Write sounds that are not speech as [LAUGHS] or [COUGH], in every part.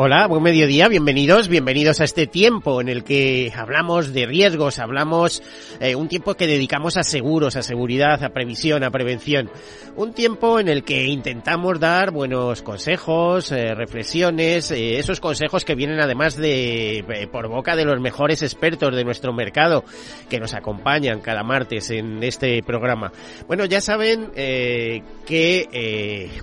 Hola, buen mediodía, bienvenidos, bienvenidos a este tiempo en el que hablamos de riesgos, hablamos eh, un tiempo que dedicamos a seguros, a seguridad, a previsión, a prevención. Un tiempo en el que intentamos dar buenos consejos, eh, reflexiones, eh, esos consejos que vienen además de por boca de los mejores expertos de nuestro mercado que nos acompañan cada martes en este programa. Bueno, ya saben que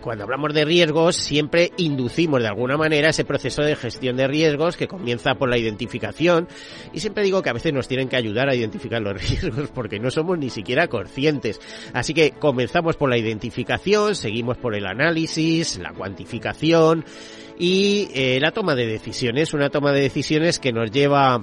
cuando hablamos de riesgos siempre inducimos de alguna manera ese proceso de gestión de riesgos que comienza por la identificación y siempre digo que a veces nos tienen que ayudar a identificar los [LAUGHS] riesgos porque no somos ni siquiera conscientes. Así que comenzamos por la identificación, seguimos por el análisis, la cuantificación y eh, la toma de decisiones, una toma de decisiones que nos lleva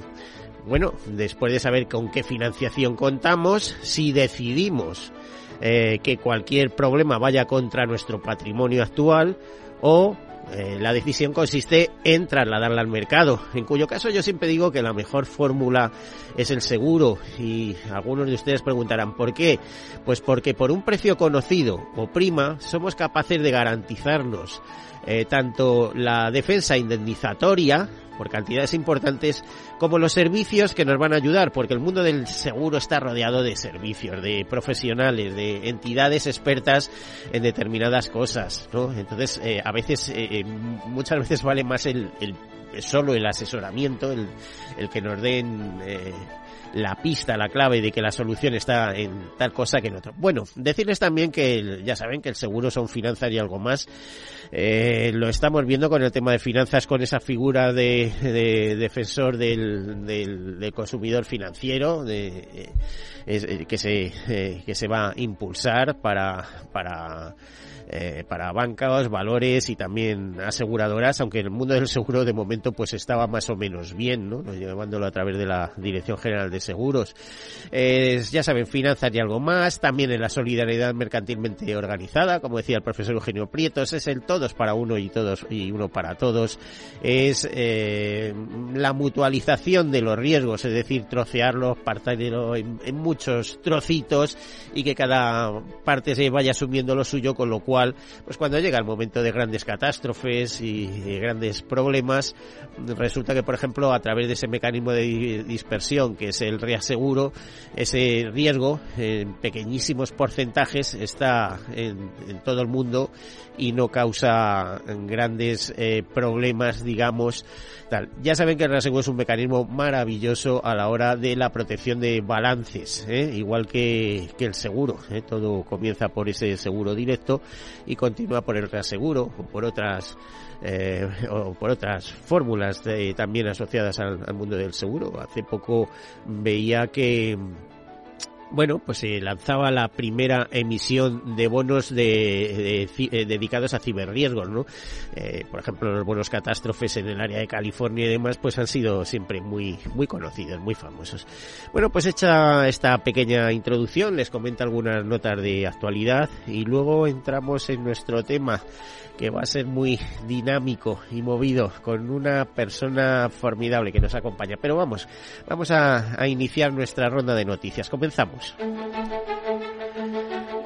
bueno, después de saber con qué financiación contamos, si decidimos eh, que cualquier problema vaya contra nuestro patrimonio actual o eh, la decisión consiste en trasladarla al mercado, en cuyo caso yo siempre digo que la mejor fórmula es el seguro y algunos de ustedes preguntarán ¿por qué? Pues porque por un precio conocido o prima somos capaces de garantizarnos eh, tanto la defensa indemnizatoria por cantidades importantes como los servicios que nos van a ayudar, porque el mundo del seguro está rodeado de servicios, de profesionales, de entidades expertas en determinadas cosas, ¿no? Entonces, eh, a veces, eh, eh, muchas veces vale más el, el solo el asesoramiento, el, el que nos den eh, la pista, la clave de que la solución está en tal cosa que en otro. Bueno, decirles también que ya saben que el seguro son finanzas y algo más. Eh, lo estamos viendo con el tema de finanzas, con esa figura de, de defensor del, del, del, consumidor financiero de, eh, que, se, eh, que se va a impulsar para, para eh, para bancas, valores y también aseguradoras, aunque el mundo del seguro de momento pues estaba más o menos bien, ¿no? Llevándolo a través de la Dirección General de Seguros. Ya saben, finanzas y algo más, también en la solidaridad mercantilmente organizada, como decía el profesor Eugenio Prietos, es el todos para uno y todos y uno para todos, es eh, la mutualización de los riesgos, es decir, trocearlos, partirlo en, en muchos trocitos y que cada parte se vaya asumiendo lo suyo, con lo cual pues cuando llega el momento de grandes catástrofes y grandes problemas, resulta que, por ejemplo, a través de ese mecanismo de dispersión que es el reaseguro, ese riesgo en pequeñísimos porcentajes está en, todo el mundo y no causa grandes eh, problemas, digamos, tal. Ya saben que el reaseguro es un mecanismo maravilloso a la hora de la protección de balances, ¿eh? igual que, que el seguro. ¿eh? Todo comienza por ese seguro directo y continúa por el reaseguro o por otras eh, o por otras fórmulas de, también asociadas al, al mundo del seguro. Hace poco veía que bueno, pues se lanzaba la primera emisión de bonos de, de dedicados a ciberriesgos, ¿no? Eh, por ejemplo, los bonos catástrofes en el área de California y demás, pues han sido siempre muy, muy conocidos, muy famosos. Bueno, pues hecha esta pequeña introducción, les comento algunas notas de actualidad y luego entramos en nuestro tema que va a ser muy dinámico y movido con una persona formidable que nos acompaña. Pero vamos, vamos a, a iniciar nuestra ronda de noticias. Comenzamos.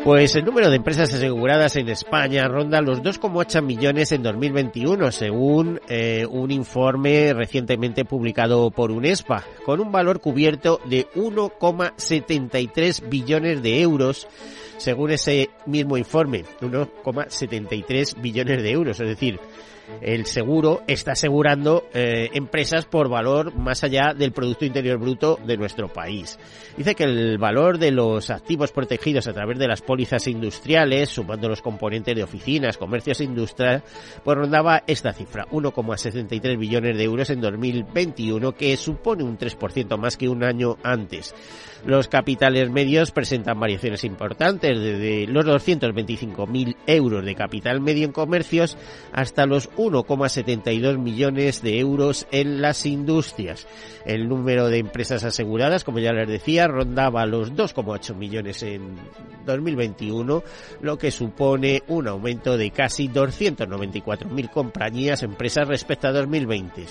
Pues el número de empresas aseguradas en España ronda los 2,8 millones en 2021, según eh, un informe recientemente publicado por UNESPA, con un valor cubierto de 1,73 billones de euros, según ese mismo informe, 1,73 billones de euros, es decir, el seguro está asegurando eh, empresas por valor más allá del Producto Interior Bruto de nuestro país. Dice que el valor de los activos protegidos a través de las pólizas industriales, sumando los componentes de oficinas, comercios e industria, pues rondaba esta cifra, 1,63 billones de euros en 2021, que supone un 3% más que un año antes. Los capitales medios presentan variaciones importantes, desde los 225.000 euros de capital medio en comercios hasta los 1,72 millones de euros en las industrias. El número de empresas aseguradas, como ya les decía, rondaba los 2,8 millones en 2021, lo que supone un aumento de casi 294.000 compañías, empresas respecto a 2020.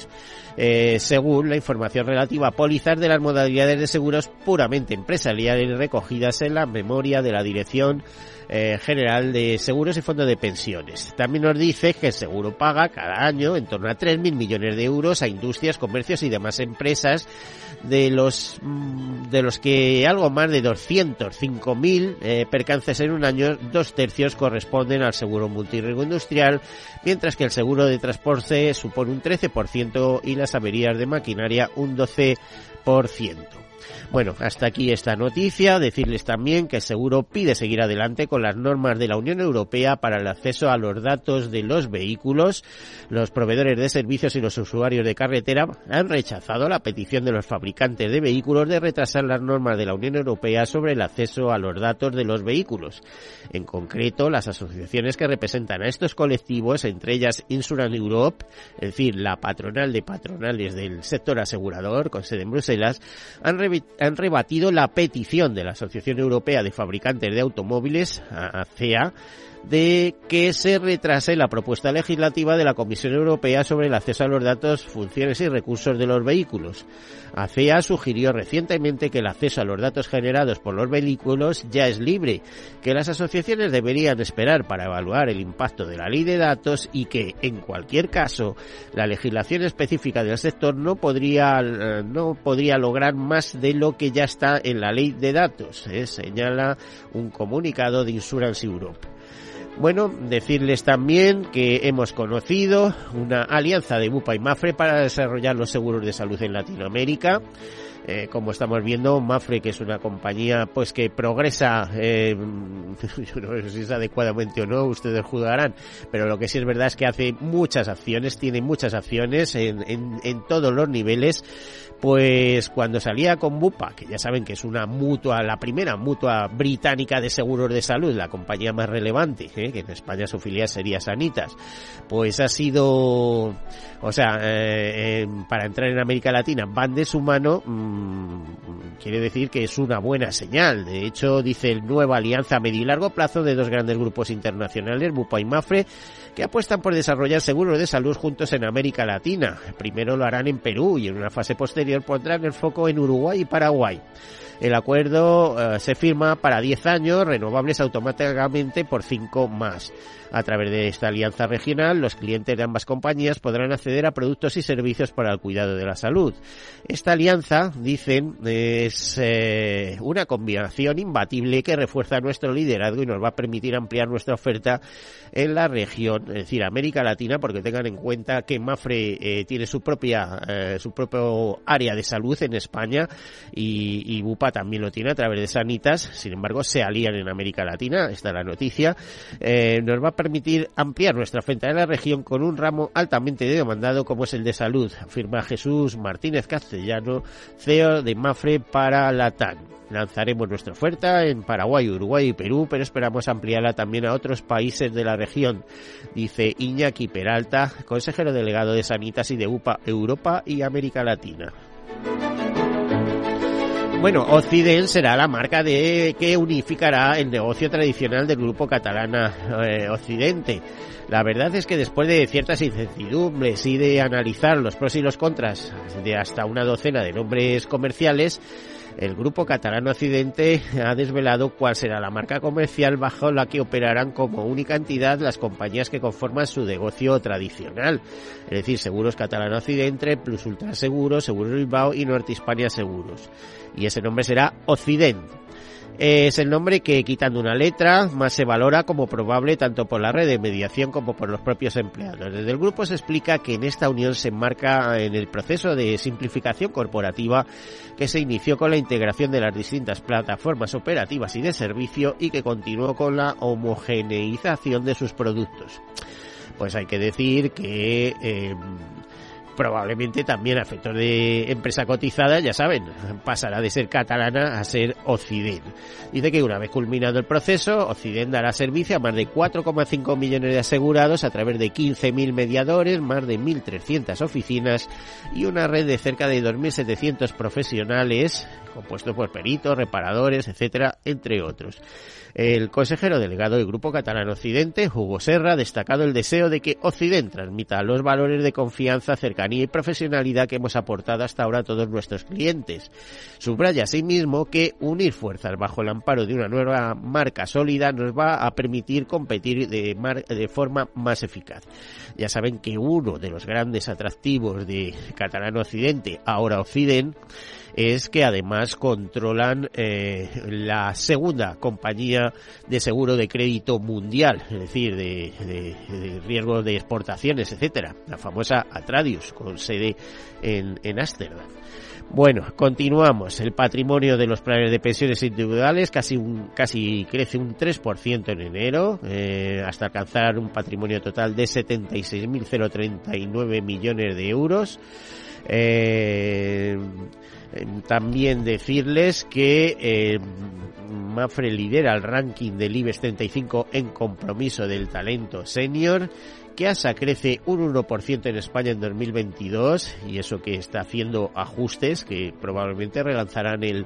Eh, según la información relativa a pólizas de las modalidades de seguros puramente empresariales recogidas en la memoria de la Dirección eh, General de Seguros y Fondos de Pensiones. También nos dice que el seguro paga cada año en torno a 3.000 millones de euros a industrias, comercios y demás empresas, de los, mm, de los que algo más de 205.000 eh, percances en un año, dos tercios corresponden al seguro multirriesgo industrial, mientras que el seguro de transporte supone un 13% y las averías de maquinaria un 12%. Bueno, hasta aquí esta noticia. Decirles también que seguro pide seguir adelante con las normas de la Unión Europea para el acceso a los datos de los vehículos. Los proveedores de servicios y los usuarios de carretera han rechazado la petición de los fabricantes de vehículos de retrasar las normas de la Unión Europea sobre el acceso a los datos de los vehículos. En concreto, las asociaciones que representan a estos colectivos, entre ellas Insurance Europe, es decir, la patronal de patronales del sector asegurador con sede en Bruselas, han han rebatido la petición de la Asociación Europea de Fabricantes de Automóviles, ACEA, de que se retrase la propuesta legislativa de la Comisión Europea sobre el acceso a los datos, funciones y recursos de los vehículos. ACEA sugirió recientemente que el acceso a los datos generados por los vehículos ya es libre, que las asociaciones deberían esperar para evaluar el impacto de la ley de datos y que, en cualquier caso, la legislación específica del sector no podría, eh, no podría lograr más de lo que ya está en la ley de datos, ¿eh? señala un comunicado de Insurance Europe. Bueno, decirles también que hemos conocido una alianza de Bupa y Mafre para desarrollar los seguros de salud en Latinoamérica. Eh, como estamos viendo, Mafre, que es una compañía pues que progresa, eh, [LAUGHS] yo no sé si es adecuadamente o no, ustedes juzgarán, pero lo que sí es verdad es que hace muchas acciones, tiene muchas acciones en, en, en todos los niveles pues cuando salía con Bupa, que ya saben que es una mutua, la primera mutua británica de seguros de salud, la compañía más relevante, ¿eh? que en España su filial sería Sanitas, pues ha sido, o sea, eh, para entrar en América Latina van de su mano, mmm, quiere decir que es una buena señal. De hecho, dice el nueva alianza a medio y largo plazo de dos grandes grupos internacionales, Bupa y Mafre, que apuestan por desarrollar seguros de salud juntos en América Latina. Primero lo harán en Perú y en una fase posterior pondrán el foco en Uruguay y Paraguay. El acuerdo eh, se firma para 10 años, renovables automáticamente por 5 más. A través de esta alianza regional, los clientes de ambas compañías podrán acceder a productos y servicios para el cuidado de la salud. Esta alianza, dicen, es eh, una combinación imbatible que refuerza nuestro liderazgo y nos va a permitir ampliar nuestra oferta en la región, es decir, América Latina, porque tengan en cuenta que Mafre eh, tiene su propia, eh, su propio área de salud en España y, Bupa también lo tiene a través de Sanitas. Sin embargo, se alían en América Latina. Esta es la noticia. nos va permitir ampliar nuestra oferta en la región con un ramo altamente demandado como es el de salud, afirma Jesús Martínez Castellano, CEO de Mafre para la TAN. Lanzaremos nuestra oferta en Paraguay, Uruguay y Perú, pero esperamos ampliarla también a otros países de la región, dice Iñaki Peralta, consejero delegado de Sanitas y de UPA Europa y América Latina. Bueno, Occident será la marca de que unificará el negocio tradicional del grupo catalana eh, Occidente. La verdad es que después de ciertas incertidumbres y de analizar los pros y los contras de hasta una docena de nombres comerciales, el grupo catalán Occidente ha desvelado cuál será la marca comercial bajo la que operarán como única entidad las compañías que conforman su negocio tradicional, es decir, Seguros Catalán Occidente, Plus Ultra Seguros, Seguros Bilbao y Norte Hispania Seguros. Y ese nombre será Occidente. Es el nombre que, quitando una letra, más se valora como probable tanto por la red de mediación como por los propios empleados. Desde el grupo se explica que en esta unión se enmarca en el proceso de simplificación corporativa que se inició con la integración de las distintas plataformas operativas y de servicio y que continuó con la homogeneización de sus productos. Pues hay que decir que eh, probablemente también a efectos de empresa cotizada, ya saben, pasará de ser catalana a ser Occident. Dice que una vez culminado el proceso, Occident dará servicio a más de 4,5 millones de asegurados a través de 15.000 mediadores, más de 1.300 oficinas y una red de cerca de 2.700 profesionales compuesto por peritos, reparadores, etcétera, entre otros. El consejero delegado del Grupo Catalán Occidente, Hugo Serra, ha destacado el deseo de que Occidente transmita los valores de confianza, cercanía y profesionalidad que hemos aportado hasta ahora a todos nuestros clientes. Subraya asimismo que unir fuerzas bajo el amparo de una nueva marca sólida nos va a permitir competir de, de forma más eficaz. Ya saben que uno de los grandes atractivos de Catalán Occidente, ahora Occidente, es que además controlan eh, la segunda compañía de seguro de crédito mundial, es decir, de, de, riesgos de exportaciones, etcétera, la famosa Atradius, con sede en, en Ámsterdam. Bueno, continuamos. El patrimonio de los planes de pensiones individuales casi un, casi crece un 3% en enero, eh, hasta alcanzar un patrimonio total de 76.039 millones de euros. Eh, también decirles que eh, Mafre lidera el ranking del IBEX 35 en compromiso del talento senior que ASA crece un 1% en España en 2022 y eso que está haciendo ajustes que probablemente relanzarán el,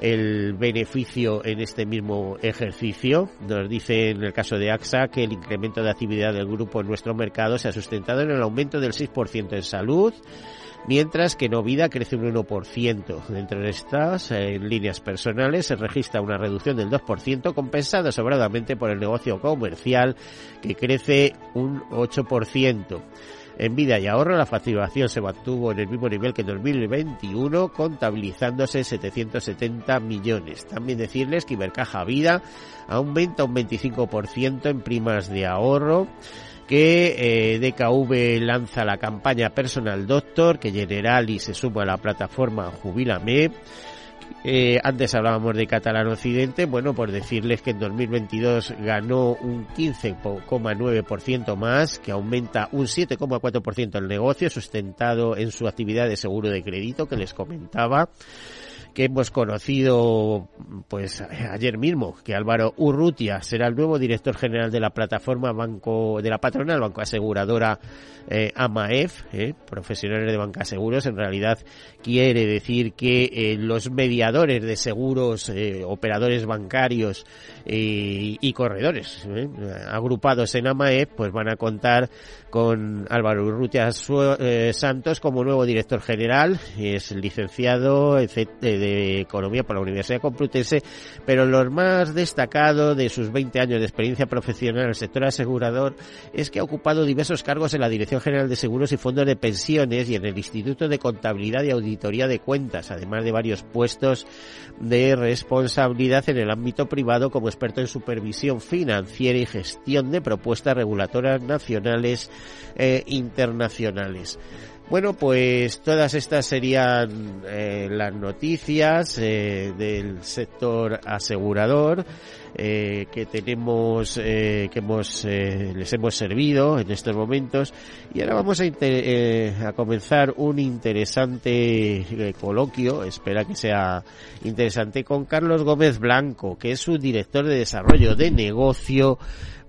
el beneficio en este mismo ejercicio. Nos dice en el caso de AXA que el incremento de actividad del grupo en nuestro mercado se ha sustentado en el aumento del 6% en salud, mientras que Novida crece un 1%. Dentro de estas, líneas personales, se registra una reducción del 2%, compensada sobradamente por el negocio comercial, que crece un 8%. En vida y ahorro, la facturación se mantuvo en el mismo nivel que en 2021, contabilizándose 770 millones. También decirles que Ibercaja Vida aumenta un 25% en primas de ahorro que eh, DKV lanza la campaña Personal Doctor, que Generali se suma a la plataforma Jubilame. Eh, antes hablábamos de Catalán Occidente, bueno, por decirles que en 2022 ganó un 15,9% más, que aumenta un 7,4% el negocio, sustentado en su actividad de seguro de crédito que les comentaba que hemos conocido pues ayer mismo que Álvaro Urrutia será el nuevo director general de la plataforma banco de la patronal banco aseguradora eh, AMAEF eh, profesionales de banca seguros en realidad quiere decir que eh, los mediadores de seguros operadores bancarios y corredores agrupados en AMAEF pues van a contar con Álvaro Urrutia Santos como nuevo director general. Es licenciado de de Economía por la Universidad Complutense, pero lo más destacado de sus 20 años de experiencia profesional en el sector asegurador es que ha ocupado diversos cargos en la Dirección General de Seguros y Fondos de Pensiones y en el Instituto de Contabilidad y Auditoría de Cuentas, además de varios puestos de responsabilidad en el ámbito privado como experto en supervisión financiera y gestión de propuestas regulatorias nacionales e internacionales. Bueno, pues todas estas serían eh, las noticias eh, del sector asegurador eh, que tenemos, que hemos, les hemos servido en estos momentos. Y ahora vamos a, a comenzar un interesante coloquio, espera que sea interesante, con Carlos Gómez Blanco, que es su director de desarrollo de negocio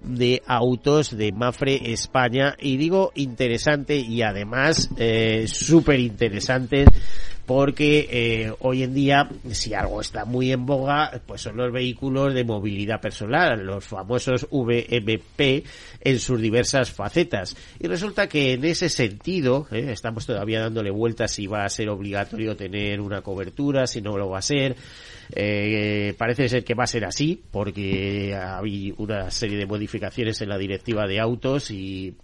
de autos de Mafre España. Y digo interesante y además eh, súper interesante porque eh, hoy en día si algo está muy en boga pues son los vehículos de movilidad personal los famosos VMP en sus diversas facetas. Y resulta que en ese sentido eh, estamos todavía dándole vueltas si va a ser obligatorio tener una cobertura si no lo va a ser. Eh, parece ser que va a ser así, porque hay una serie de modificaciones en la directiva de autos y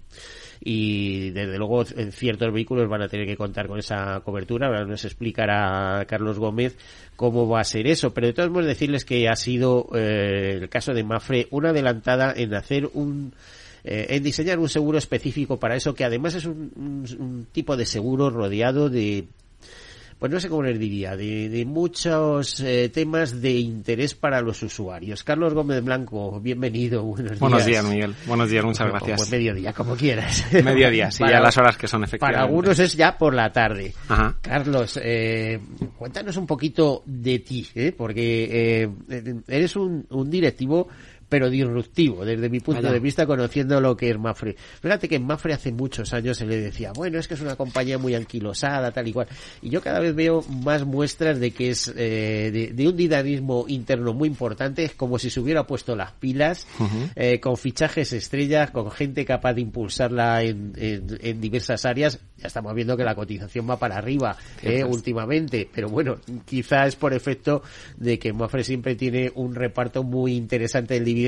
y desde luego ciertos vehículos van a tener que contar con esa cobertura. Ahora nos explicará Carlos Gómez cómo va a ser eso, pero de todos modos decirles que ha sido eh, el caso de Mafre una adelantada en hacer un eh, en diseñar un seguro específico para eso, que además es un tipo de seguro rodeado de pues no sé cómo les diría, de, muchos eh, temas de interés para los usuarios. Carlos Gómez Blanco, bienvenido, buenos días. Buenos días, Miguel. Buenos días, muchas gracias. Pues mediodía, como quieras. [LAUGHS] Mediodía, sí, ya las horas que son efectivamente. Para algunos es ya por la tarde. Ajá. Carlos, eh, cuéntanos un poquito de ti, ¿eh? porque eh, eres un, un directivo pero disruptivo desde mi punto de vista conociendo lo que es Mafre. Fíjate que en Mafre hace muchos años se le decía, bueno, es que es una compañía muy anquilosada, tal y cual. Y yo cada vez veo más muestras de que es eh, de, un dinamismo interno muy importante, es como si se hubiera puesto las pilas, eh, con fichajes estrellas, con gente capaz de impulsarla en, en, diversas áreas. Ya estamos viendo que la cotización va para arriba eh, últimamente, pero bueno, quizás es por efecto de que Mafre siempre tiene un reparto muy interesante del dividendo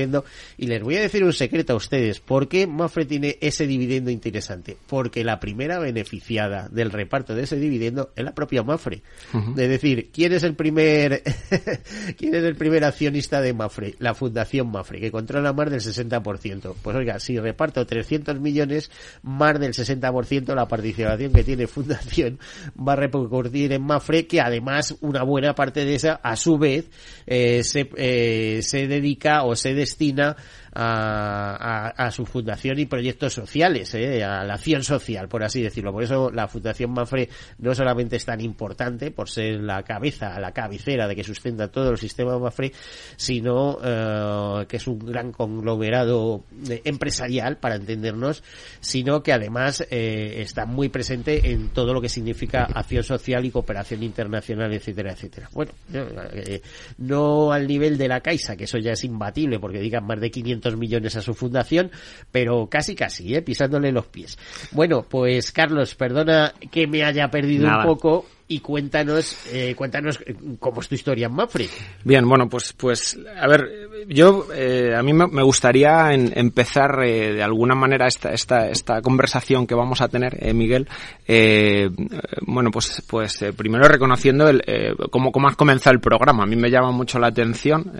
y les voy a decir un secreto a ustedes. ¿Por qué Mafre tiene ese dividendo interesante? Porque la primera beneficiada del reparto de ese dividendo es la propia Mafre. Es decir, ¿quién es el primer, [LAUGHS] quién es el primer accionista de Mafre? La Fundación Mafre, que controla más del 60%. Pues oiga, si reparto 300 millones, más del 60% la participación que tiene Fundación va a repercutir en Mafre, que además una buena parte de esa, a su vez, eh, se, eh, se dedica o se destina a, a, su fundación y proyectos sociales, ¿eh? a la acción social, por así decirlo. Por eso la Fundación Mafre no solamente es tan importante por ser la cabeza, la cabecera de que sustenta todo el sistema Mafre, sino eh, que es un gran conglomerado empresarial, para entendernos, sino que además eh, está muy presente en todo lo que significa acción social y cooperación internacional, etcétera, etcétera. Bueno, eh, no al nivel de la Caixa, que eso ya es imbatible, porque digan más de 500 millones a su fundación, pero casi casi, ¿eh? pisándole los pies. Bueno, pues Carlos, perdona que me haya perdido un poco, y cuéntanos, eh, cuéntanos eh, cómo es tu historia en Mafre. Bien, bueno, pues, pues, a ver, yo, eh, a mí me gustaría empezar eh, de alguna manera esta, esta, esta conversación que vamos a tener, eh, Miguel, eh, bueno, pues, pues primero reconociendo el, cómo, cómo has comenzado el programa. A mí me llama mucho la atención,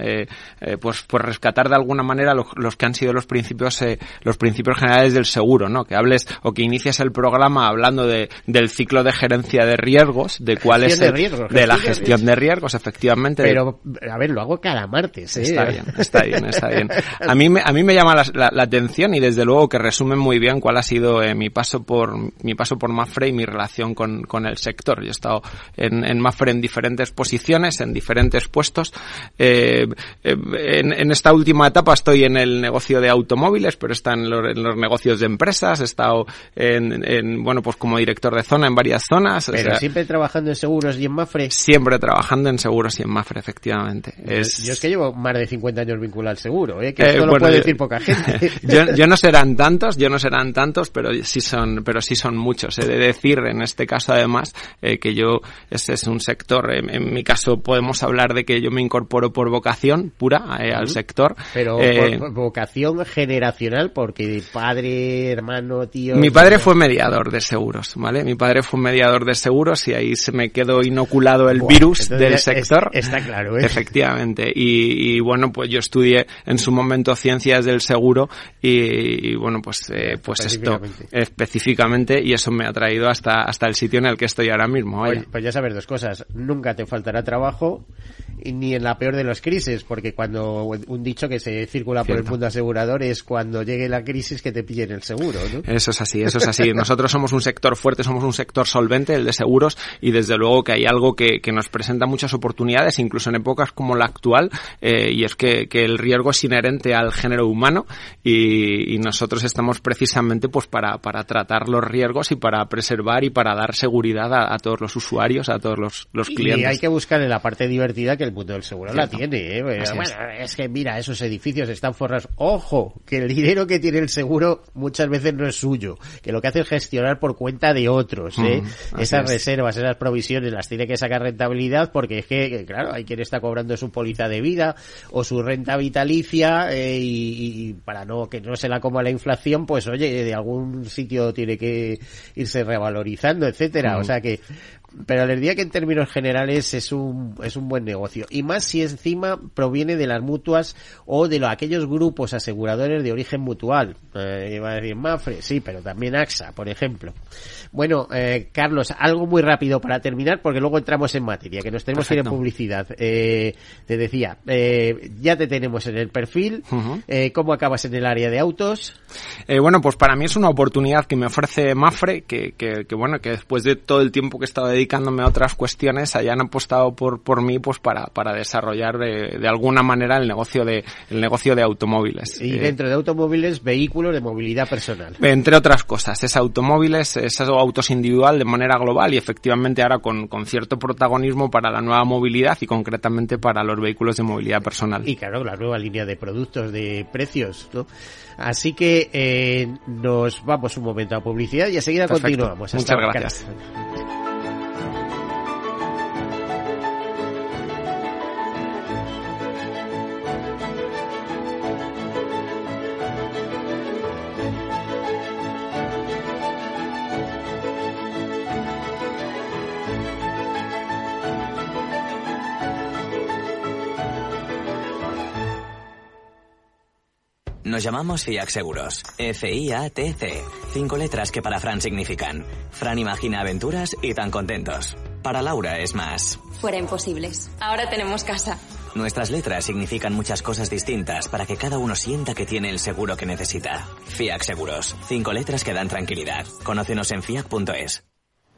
pues, pues rescatar de alguna manera los, los que han sido los principios, los principios generales del seguro, ¿no? Que hables o que inicies el programa hablando de, del ciclo de gerencia de riesgos, de cuál es el, de, de la gestión de riesgos, efectivamente. Pero, a ver, lo hago cada martes. ¿eh? Está bien, está bien, está bien. A mí me, a mí me llama la, la, atención y desde luego que resume muy bien cuál ha sido eh, mi paso por mi paso por Mafre y mi relación con, con el sector. Yo he estado en, en Mafre en diferentes posiciones, en diferentes puestos. Eh, eh, en, en, esta última etapa estoy en el negocio de automóviles, pero está en los, en los negocios de empresas. He estado en, en, bueno, pues como director de zona en varias zonas. Pero o sea, siempre trabajando en seguros y en Mafre? Siempre trabajando en seguros y en Mafre, efectivamente. Es... Yo es que llevo más de 50 años vinculado al seguro, ¿eh? que esto eh, lo puede decir poca gente. [LAUGHS] yo, yo, no serán tantos, yo no serán tantos, pero sí son, pero sí son muchos. He de decir, en este caso además, eh, que yo, ese es un sector, en, en, mi caso podemos hablar de que yo me incorporo por vocación pura eh, al sector. Pero eh, por vocación generacional, porque padre, hermano, tío... Mi padre fue mediador de seguros, ¿vale? Mi padre fue mediador de seguros y ahí se me quedó inoculado el virus del sector. está claro, ¿eh? Efectivamente. Y, y, bueno, pues yo estudié en su momento ciencias del seguro y, y bueno, pues, eh, pues esto específicamente y eso me ha traído hasta, hasta el sitio en el que estoy ahora mismo. Pues, pues ya sabes dos cosas. Nunca te faltará trabajo ni en la peor de las crisis, porque cuando un dicho que se circula por el mundo asegurador es cuando llegue la crisis que te pillen el seguro, ¿no? Eso es así, eso es así. Nosotros somos un sector fuerte, somos un sector solvente, el de seguros, y desde luego que hay algo que, que nos presenta muchas oportunidades, incluso en épocas como la actual, eh, y es que, que, el riesgo es inherente al género humano y, y nosotros estamos precisamente pues para, para, tratar los riesgos y para preservar y para dar seguridad a, a todos los usuarios, a todos los, los clientes. Y hay que buscar en la parte divertida que el mundo del seguro la tiene. ¿eh? Bueno, es. que mira, esos edificios están forrados. Ojo, que el dinero que tiene el seguro muchas veces no es suyo, que lo que hace es gestionar por cuenta de otros. ¿eh? Mm, esas reservas, esas provisiones las tiene que sacar rentabilidad porque es que, claro, hay quien está cobrando su póliza de vida o su renta vitalicia eh, y, para no que no se la coma la inflación, pues oye, de algún sitio tiene que irse revalorizando, etcétera. O sea que pero les diría que en términos generales es un, es un buen negocio. Y más si encima proviene de las mutuas o de aquellos grupos aseguradores de origen mutual. Eh, iba a decir Mafre, sí, pero también AXA, por ejemplo. Bueno, eh, Carlos, algo muy rápido para terminar, porque luego entramos en materia, que nos tenemos que ir en publicidad. Eh, te decía, eh, ya te tenemos en el perfil. eh, ¿Cómo acabas en el área de autos? Bueno, pues para mí es una oportunidad que me ofrece Mafre, que, que, que bueno, que después de todo el tiempo que he estado dedicándome a otras cuestiones, hayan apostado por, por mí, pues para, para desarrollar de, de alguna manera el negocio de, el negocio de automóviles. Y dentro de automóviles, vehículos de movilidad personal. Entre otras cosas, es automóviles, es autos individual de manera global y efectivamente ahora con, con, cierto protagonismo para la nueva movilidad y concretamente para los vehículos de movilidad personal. Y claro, la nueva línea de productos de precios, ¿no? Así que eh, nos vamos un momento a publicidad y enseguida continuamos. Muchas gracias. Nos llamamos FIAC Seguros. F-I-A-T-C. Cinco letras que para Fran significan. Fran imagina aventuras y tan contentos. Para Laura es más. Fuera imposibles. Ahora tenemos casa. Nuestras letras significan muchas cosas distintas para que cada uno sienta que tiene el seguro que necesita. FIAC Seguros. Cinco letras que dan tranquilidad. Conócenos en fiac.es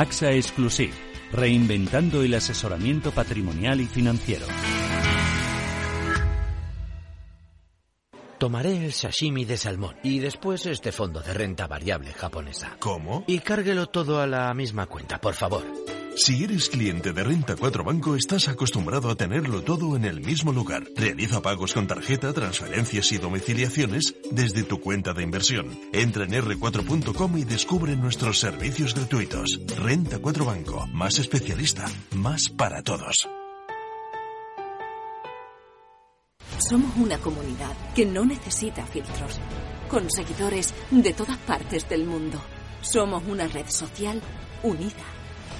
AXA Exclusive, reinventando el asesoramiento patrimonial y financiero. Tomaré el sashimi de salmón y después este fondo de renta variable japonesa. ¿Cómo? Y cárguelo todo a la misma cuenta, por favor. Si eres cliente de Renta 4 Banco, estás acostumbrado a tenerlo todo en el mismo lugar. Realiza pagos con tarjeta, transferencias y domiciliaciones desde tu cuenta de inversión. Entra en r4.com y descubre nuestros servicios gratuitos. Renta 4 Banco, más especialista, más para todos. Somos una comunidad que no necesita filtros, con seguidores de todas partes del mundo. Somos una red social unida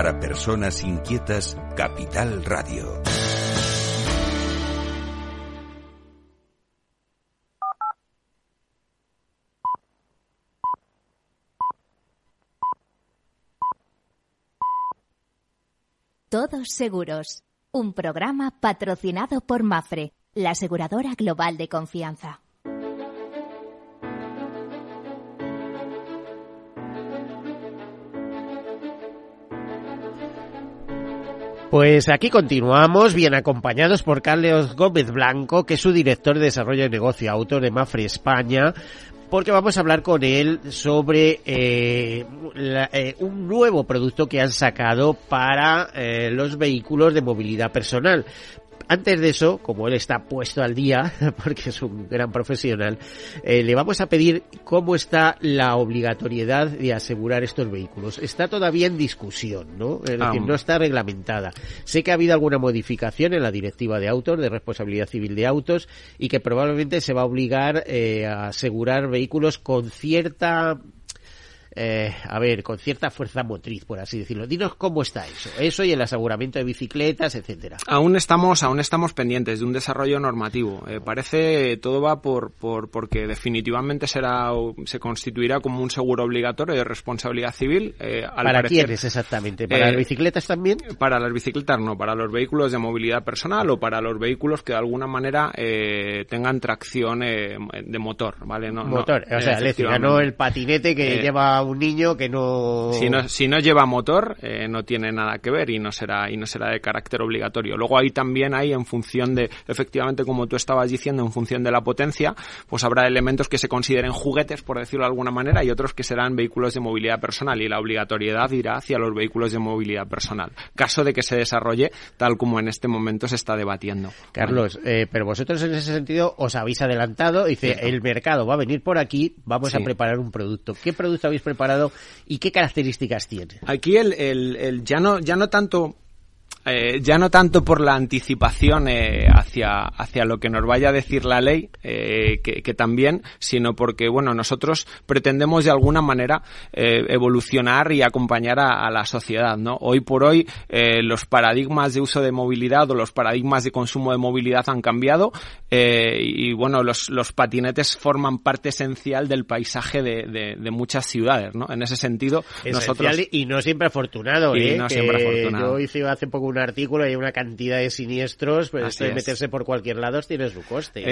Para personas inquietas, Capital Radio. Todos Seguros, un programa patrocinado por Mafre, la aseguradora global de confianza. Pues aquí continuamos, bien acompañados por Carlos Gómez Blanco, que es su director de desarrollo de negocio auto de Mafre España, porque vamos a hablar con él sobre eh, la, eh, un nuevo producto que han sacado para eh, los vehículos de movilidad personal. Antes de eso, como él está puesto al día, [LAUGHS] porque es un gran profesional, eh, le vamos a pedir cómo está la obligatoriedad de asegurar estos vehículos. Está todavía en discusión, ¿no? Es decir, no está reglamentada. Sé que ha habido alguna modificación en la directiva de autos, de responsabilidad civil de autos, y que probablemente se va a obligar eh, a asegurar vehículos con cierta eh, a ver, con cierta fuerza motriz, por así decirlo. Dinos cómo está eso. Eso y el aseguramiento de bicicletas, etcétera. Aún estamos, aún estamos pendientes de un desarrollo normativo. Eh, parece todo va por, por porque definitivamente será se constituirá como un seguro obligatorio de responsabilidad civil. eh, al ¿Para parecer- quiénes exactamente? ¿Para Eh, las bicicletas también? Para las bicicletas no, para los vehículos de movilidad personal o para los vehículos que de alguna manera eh, tengan tracción eh, de motor, ¿vale? No, no, Motor, o sea, eléctrica, no el patinete que Eh, un niño que no... Si no, si no lleva motor, eh, no tiene nada que ver y no será y no será de carácter obligatorio. Luego ahí también hay en función de, efectivamente, como tú estabas diciendo, en función de la potencia, pues habrá elementos que se consideren juguetes, por decirlo de alguna manera, y otros que serán vehículos de movilidad personal y la obligatoriedad irá hacia los vehículos de movilidad personal. Caso de que se desarrolle tal como en este momento se está debatiendo. Carlos, eh, pero vosotros en ese sentido os habéis adelantado, dice, Cierto. el mercado va a venir por aquí, vamos a preparar un producto. ¿Qué producto habéis preparado y qué características tiene? Aquí el, el, el ya no ya no tanto eh, ya no tanto por la anticipación eh, hacia, hacia lo que nos vaya a decir la ley, eh, que, que también, sino porque, bueno, nosotros pretendemos de alguna manera eh, evolucionar y acompañar a, a la sociedad, ¿no? Hoy por hoy eh, los paradigmas de uso de movilidad o los paradigmas de consumo de movilidad han cambiado eh, y, bueno, los, los patinetes forman parte esencial del paisaje de, de, de muchas ciudades, ¿no? En ese sentido, nosotros... Esencial y no siempre afortunado, Y ¿eh? no siempre afortunado. Yo hice hace poco un artículo y hay una cantidad de siniestros, pero Así esto de es. meterse por cualquier lado tiene su coste. ¿eh?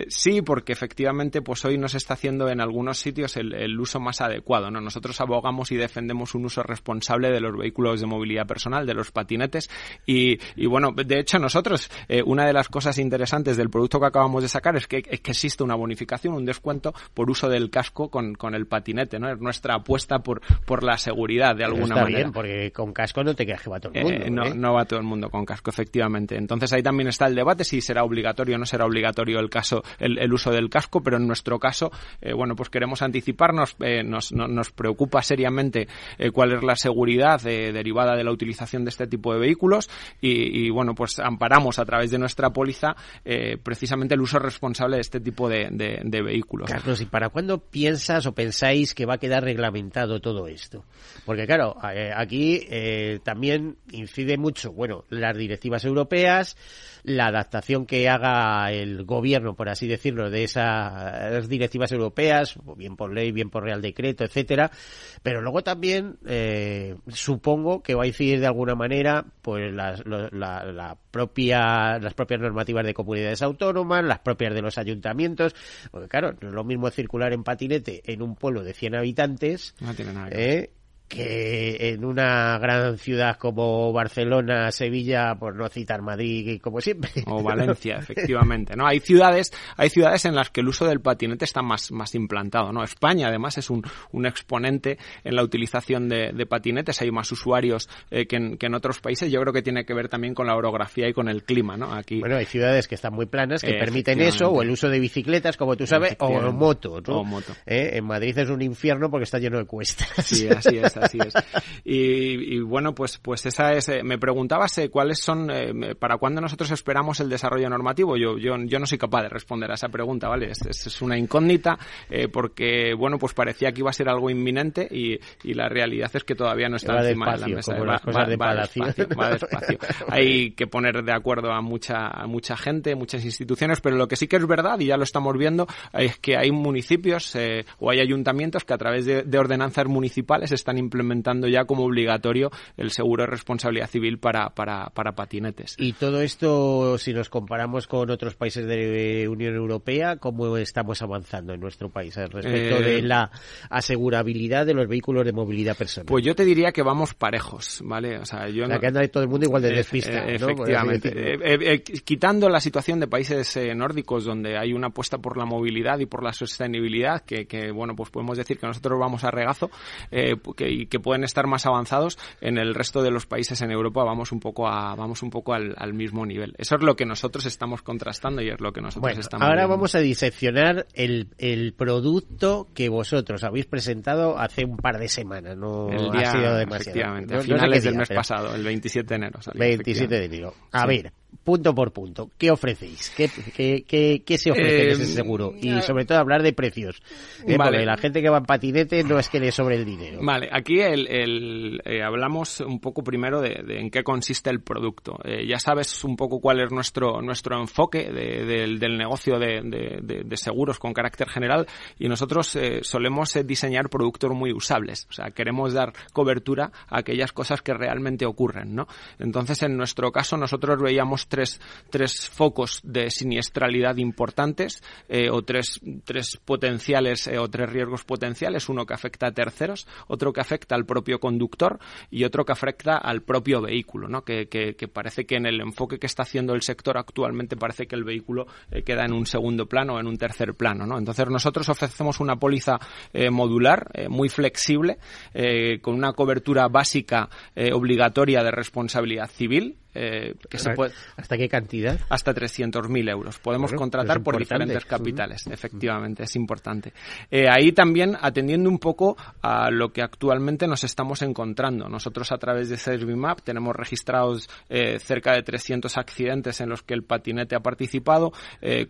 Eh, sí, porque efectivamente, pues hoy no se está haciendo en algunos sitios el, el uso más adecuado. ¿no? Nosotros abogamos y defendemos un uso responsable de los vehículos de movilidad personal, de los patinetes. Y, y bueno, de hecho nosotros, eh, una de las cosas interesantes del producto que acabamos de sacar es que, es que existe una bonificación, un descuento por uso del casco con, con el patinete. ¿no? Es nuestra apuesta por, por la seguridad, de Pero alguna está manera. bien, porque con casco no te quedas que va todo el mundo. Eh, no, ¿eh? no todo el mundo con casco, efectivamente. Entonces ahí también está el debate si será obligatorio o no será obligatorio el caso, el, uso del casco, pero en nuestro caso, eh, bueno, pues queremos anticiparnos, eh, nos, no- nos preocupa seriamente eh, cuál es la seguridad eh, derivada de la utilización de este tipo de vehículos y, bueno, pues amparamos a través de nuestra póliza precisamente el uso responsable de este tipo de, de- vehículos. Carlos, ¿y para cuándo piensas o pensáis que va a quedar reglamentado todo esto? Porque claro, aquí también incide mucho, bueno, las directivas europeas, la adaptación que haga el gobierno, por así decirlo, de esas directivas europeas, bien por ley, bien por real decreto, etcétera, pero luego también eh, supongo que va a incidir de alguna manera pues las, la, la propia las propias normativas de comunidades autónomas, las propias de los ayuntamientos, porque claro, no es lo mismo circular en patinete en un pueblo de 100 habitantes No tiene nada que ver. ¿eh? Que en una gran ciudad como Barcelona, Sevilla, por no citar Madrid, como siempre. O Valencia, efectivamente. No, hay ciudades, hay ciudades en las que el uso del patinete está más, más implantado. ¿no? España, además, es un, un exponente en la utilización de, de patinetes. Hay más usuarios eh, que, en, que, en, otros países. Yo creo que tiene que ver también con la orografía y con el clima. ¿no? Aquí, bueno, hay ciudades que están muy planas que permiten eso, o el uso de bicicletas, como tú sabes, o moto. ¿no? O moto. ¿Eh? En Madrid es un infierno porque está lleno de cuestas. Sí, así es así es. Y, y, bueno, pues, pues esa es. Eh, me preguntabas eh, cuáles son, eh, para cuándo nosotros esperamos el desarrollo normativo. Yo, yo, yo no soy capaz de responder a esa pregunta, ¿vale? Es, es, una incógnita porque, bueno, pues parecía que iba a ser algo inminente y, y la realidad es que todavía no está va encima despacio, de la mesa. Como va, las cosas va, de va palacio. despacio, va [LAUGHS] despacio. Hay que poner de acuerdo a mucha, a mucha gente, muchas instituciones, pero lo que sí que es verdad, y ya lo estamos viendo, es que hay municipios o hay ayuntamientos que a través de, de ordenanzas municipales están implementando ya como obligatorio el seguro de responsabilidad civil para, para, para patinetes. Y todo esto, si nos comparamos con otros países de Unión Europea, ¿cómo estamos avanzando en nuestro país respecto Eh, de la asegurabilidad de los vehículos de movilidad personal? Pues yo te diría que vamos parejos, ¿vale? O sea, yo la no- que anda todo el mundo igual de Eh, despista, eh, así Efectivamente. Eh, eh, eh, quitando la situación de países eh, nórdicos donde hay una apuesta por la movilidad y por la sostenibilidad, que, que, bueno, pues podemos decir que nosotros vamos a regazo eh, que, y que pueden estar más avanzados, en el resto de los países en Europa vamos un poco a, vamos un poco al, al mismo nivel. Eso es lo que nosotros estamos contrastando y es lo que nosotros Bueno, estamos ahora viendo. vamos a diseccionar el, el producto que vosotros habéis presentado hace un par de semanas. No el día, ha sido demasiado. efectivamente, No- a no sé finales del mes pero pasado, el 27 de enero. salió, 27 de enero. A Sí. ver, punto por punto, ¿qué ofrecéis? ¿Qué, qué, qué, qué se ofrece en ese seguro? Y sobre todo hablar de precios. ¿eh? Vale. Porque la gente que va en patinete no es que le sobre el dinero. Vale, aquí el, el, eh, hablamos un poco primero de, de en qué consiste el producto. Eh, ya sabes un poco cuál es nuestro, nuestro enfoque de- del- del negocio de, de- de- de seguros con carácter general y nosotros eh, solemos eh, diseñar productos muy usables. O sea, queremos dar cobertura a aquellas cosas que realmente ocurren, ¿no? Entonces, en nuestro caso, nosotros veíamos tres, tres focos de siniestralidad importantes eh, o tres, tres potenciales eh, o tres riesgos potenciales. Uno que afecta a terceros, otro que afecta al propio conductor y otro que afecta al propio vehículo, ¿no? Que, que- parece que en el enfoque que está haciendo el sector actualmente parece que el vehículo eh, queda en un segundo plano o en un tercer plano, ¿no? Entonces nosotros ofrecemos una póliza modular, muy flexible, con una cobertura básica obligatoria de responsabilidad civil, eh, que se puede ¿Hasta qué cantidad? hasta 300.000 euros. Podemos Bueno, contratar por diferentes capitales, efectivamente, es importante. Eh, ahí también atendiendo un poco a lo que actualmente nos estamos encontrando. Nosotros a través de Servimap tenemos registrados eh, cerca de 300 accidentes en los que el patinete ha participado,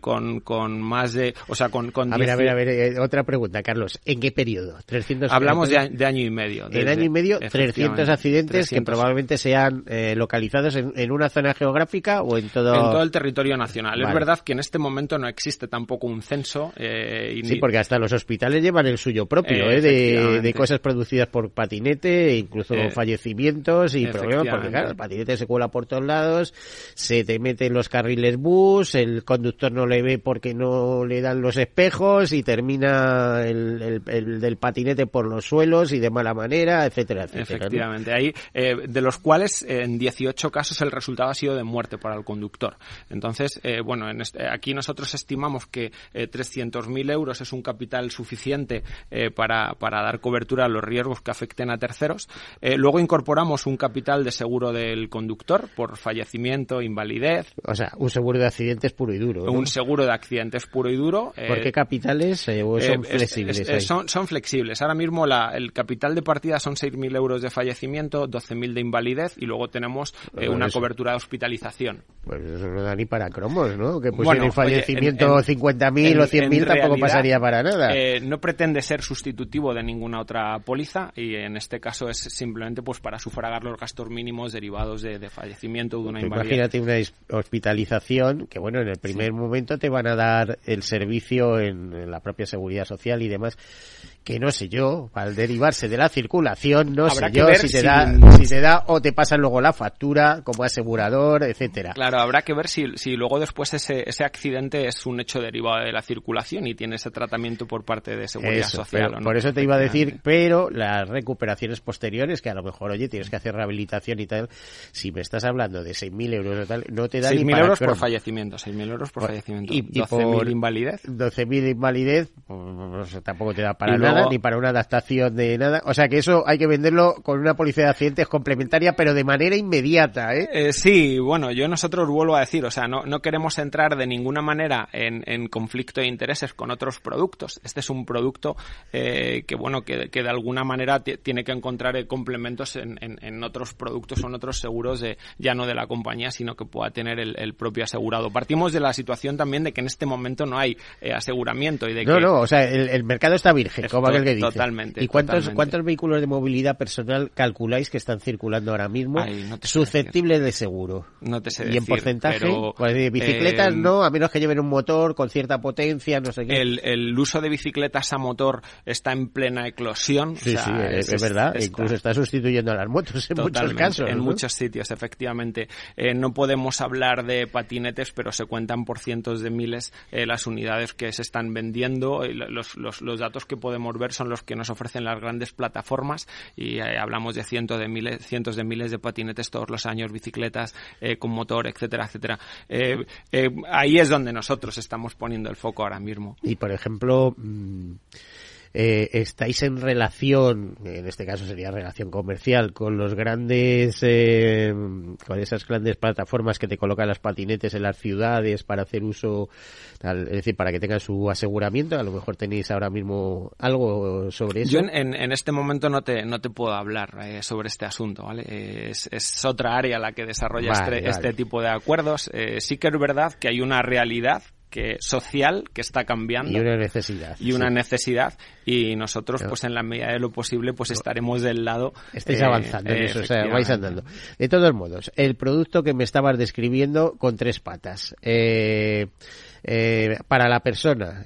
con, con más de, o sea, con, con A ver, a 10 ver, a ver, otra pregunta, Carlos. ¿En qué periodo? 300 Hablamos de, de año y medio. En año y medio, 300 efectivamente, accidentes que 300. probablemente sean localizados en, en una zona geográfica o en todo... En todo el territorio nacional. Es verdad que en este momento no existe tampoco un censo. eh, y Sí, ni- porque hasta los hospitales llevan el suyo propio, Eh, ¿eh? de, de cosas producidas por patinete, incluso Eh, fallecimientos y problemas, porque claro, el patinete se cuela por todos lados, se te mete en los carriles bus, el conductor no le ve porque no le dan los espejos y termina el, el- el del patinete por los suelos y de mala manera, etcétera, etcétera. ¿no? Efectivamente, ahí, eh, de los cuales eh, en 18 casos el resultado ha sido de muerte para el conductor. Entonces, eh, bueno, en este- aquí nosotros estimamos que eh, 300.000 euros es un capital suficiente eh, para, para dar cobertura a los riesgos que afecten a terceros. Eh, luego incorporamos un capital de seguro del conductor por fallecimiento, invalidez, O sea, un seguro de accidentes puro y duro. ¿no? un seguro de accidentes puro y duro. eh, ¿Por qué capitales eh, o son es- flexibles? es- ahí? son, son flexibles. Ahora mismo la- el capital de partida son 6.000 euros de fallecimiento, 12.000 de invalidez y luego tenemos una eso. cobertura de hospitalización. Pues eso no da ni para cromos, ¿no? Que Bueno, pusieran oye, fallecimiento en- en- 50.000 o en- 100.000 en tampoco pasaría para nada. eh, no pretende ser sustitutivo de ninguna otra póliza y en este caso es simplemente pues para sufragar los gastos mínimos derivados de, de fallecimiento o de una invalidez. Imagínate una hospitalización que, bueno, en el primer momento te van a dar el servicio en, en la propia seguridad social y demás. Que no sé yo, al derivarse de la circulación, no Habrá sé yo si te si- da, si te da o te pasan luego la factura como asegurador, etcétera. Claro, habrá que ver si, si luego después ese, ese accidente es un hecho derivado de la circulación y tiene ese tratamiento por parte de seguridad Eso, social. pero ¿o no? Por eso te iba a decir, pero las recuperaciones posteriores, que a lo mejor, oye, tienes que hacer rehabilitación y tal, si me estás hablando de 6.000 euros o tal, no te da ni 6.000 para euros por fallecimiento, 6.000 euros por fallecimiento. Y, y 12.000 por invalidez. 12.000 invalidez, pues, tampoco te da para Y luego- nada, ni para una adaptación de nada. O sea que eso hay que venderlo con una póliza de accidentes complementaria, pero de manera inmediata, ¿eh? Eh, sí, bueno, yo nosotros vuelvo a decir, o sea, no, no queremos entrar de ninguna manera en, en conflicto de intereses con otros productos. Este es un producto eh, que, bueno, que, que de alguna manera ti- tiene que encontrar eh, complementos en, en- en otros productos o en otros seguros de, ya no de la compañía, sino que pueda tener el, el propio asegurado. Partimos de la situación también de que en este momento no hay eh, aseguramiento y de No, que no, o sea, el, el mercado está virgen, como To- aquel que dice. totalmente, ¿Y cuántos, totalmente. cuántos vehículos de movilidad personal calculáis que están circulando ahora mismo Ay, no susceptibles de seguro? no te sé y en porcentaje, pero, pues de bicicletas eh, no, a menos que lleven un motor con cierta potencia, no sé qué. el, el uso de bicicletas a motor está en plena eclosión. Sí, o sea, sí, es, es verdad. Incluso está sustituyendo a las motos en muchos casos. En ¿no? muchos sitios, efectivamente. Eh, no podemos hablar de patinetes, pero se cuentan por cientos de miles eh, las unidades que se están vendiendo. Y los, los, los datos que podemos ver son los que nos ofrecen las grandes plataformas y eh, hablamos de cientos de miles, cientos de miles de patinetes todos los años, bicicletas eh, con motor, etcétera, etcétera. Eh, ahí es donde nosotros estamos poniendo el foco ahora mismo. Y por ejemplo, mm, eh, estáis en relación, en este caso sería relación comercial, con los grandes, eh, con esas grandes plataformas que te colocan las patinetes en las ciudades para hacer uso, tal, es decir, para que tengan su aseguramiento. A lo mejor tenéis ahora mismo algo sobre eso. Yo en, en- este momento no te, no te puedo hablar eh, sobre este asunto, ¿vale? Es, es otra área la que desarrolla Vale, este, vale. este tipo de acuerdos. Eh, sí que es verdad que hay una realidad que social que está cambiando y una necesidad. y una sí. necesidad y nosotros pues en la medida de lo posible pues estaremos del lado Estáis eh, avanzando en eso, o sea, vais andando. De todos modos, el producto que me estabas describiendo con tres patas. Eh, eh, para la persona,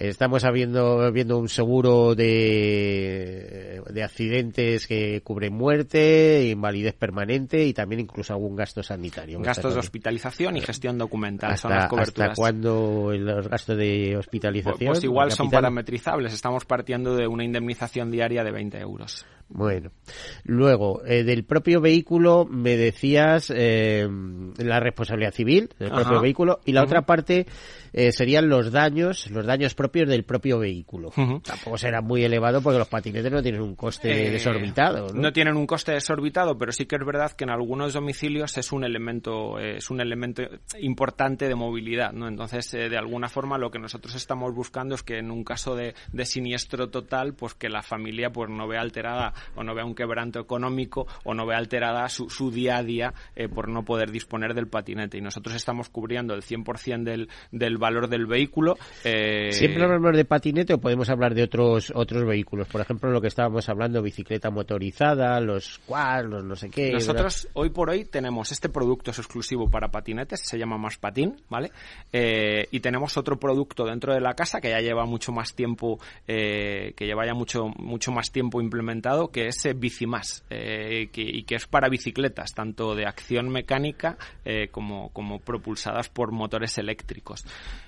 estamos habiendo, viendo un seguro de, de accidentes que cubre muerte, invalidez permanente y también incluso algún gasto sanitario. gastos de hospitalización y gestión documental son hasta, las coberturas ¿Hasta cuándo los gastos de Pues- hospitalización? pues igual son parametrizables estamos partiendo de una indemnización diaria de 20 euros Bueno, luego, eh, del propio vehículo me decías eh, la responsabilidad civil del Ajá. propio vehículo y la otra parte eh, serían los daños, los daños propios del propio vehículo. Tampoco será muy elevado porque los patinetes no tienen un coste Eh, desorbitado, ¿no? No tienen un coste desorbitado, pero sí que es verdad que en algunos domicilios es un elemento eh, es un elemento importante de movilidad, ¿no? Entonces, eh, de alguna forma, lo que nosotros estamos buscando es que en un caso de, de siniestro total, pues que la familia pues no vea alterada o no vea un quebranto económico o no vea alterada su, su día a día eh, por no poder disponer del patinete. Y nosotros estamos cubriendo el 100% del, del valor del vehículo. eh, Siempre hablamos de patinete o podemos hablar de otros otros vehículos. Por ejemplo, lo que estábamos hablando, bicicleta motorizada, los quads, los no sé qué. Nosotros hoy por hoy tenemos este producto es exclusivo para patinetes, se llama Más Patín, ¿vale? Eh, y tenemos otro producto dentro de la casa que ya lleva mucho más tiempo, eh, que lleva ya mucho mucho más tiempo implementado, que es eh, Bicimás, que, y que es para bicicletas, tanto de acción mecánica como, como propulsadas por motores eléctricos.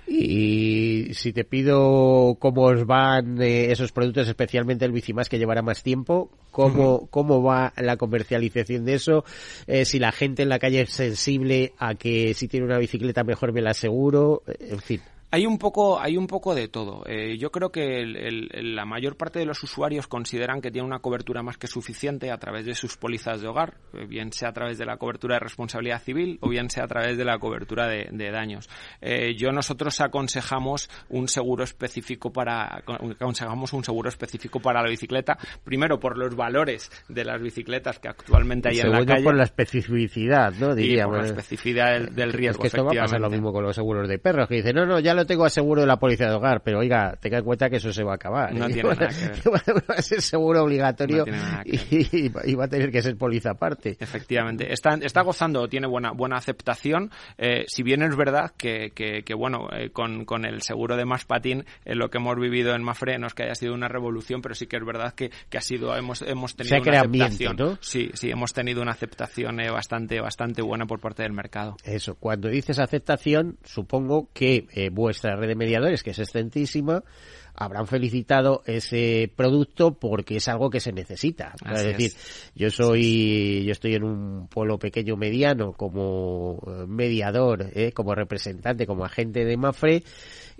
Y si te pido cómo os van eh, esos productos, especialmente el Bicimás que llevará más tiempo, cómo, cómo va la comercialización de eso, eh, si la gente en la calle es sensible a que si tiene una bicicleta mejor me la aseguro, eh, en fin. Hay un poco, hay un poco de todo. Eh, yo creo que el- la mayor parte de los usuarios consideran que tiene una cobertura más que suficiente a través de sus pólizas de hogar, eh, bien sea a través de la cobertura de responsabilidad civil o bien sea a través de la cobertura de, de daños. Eh, yo nosotros aconsejamos un seguro específico para aconsejamos un seguro específico para la bicicleta, primero por los valores de las bicicletas que actualmente hay en la Segundo calle por la especificidad, ¿no? y Diríamos. por la especificidad del, del Es riesgo. que esto va a pasar lo mismo con los seguros de perros, que dicen, no, no, ya lo lo tengo a seguro de la policía de hogar, pero oiga, tenga en cuenta que eso se va a acabar. No [LAUGHS] ¿eh? [LAUGHS] tiene nada que ver. va a ser seguro obligatorio No y, y va a tener que ser póliza aparte. Efectivamente. Está, está gozando, tiene buena, buena aceptación. Eh, si bien es verdad que, que, que bueno, eh, con, con el seguro de más patín, eh, lo que hemos vivido en Mafre no es que haya sido una revolución, pero sí que es verdad que, que ha sido, hemos, hemos tenido una creado ambiente, aceptación. ¿no? Sí, sí, hemos tenido una aceptación eh, bastante, bastante buena por parte del mercado. Eso, cuando dices aceptación, supongo que eh, vuestra red de mediadores, que es extensísima, habrán felicitado ese producto porque es algo que se necesita. Es decir, es. yo soy, yo estoy en un pueblo pequeño mediano como eh, mediador, eh, como representante, como agente de Mafre,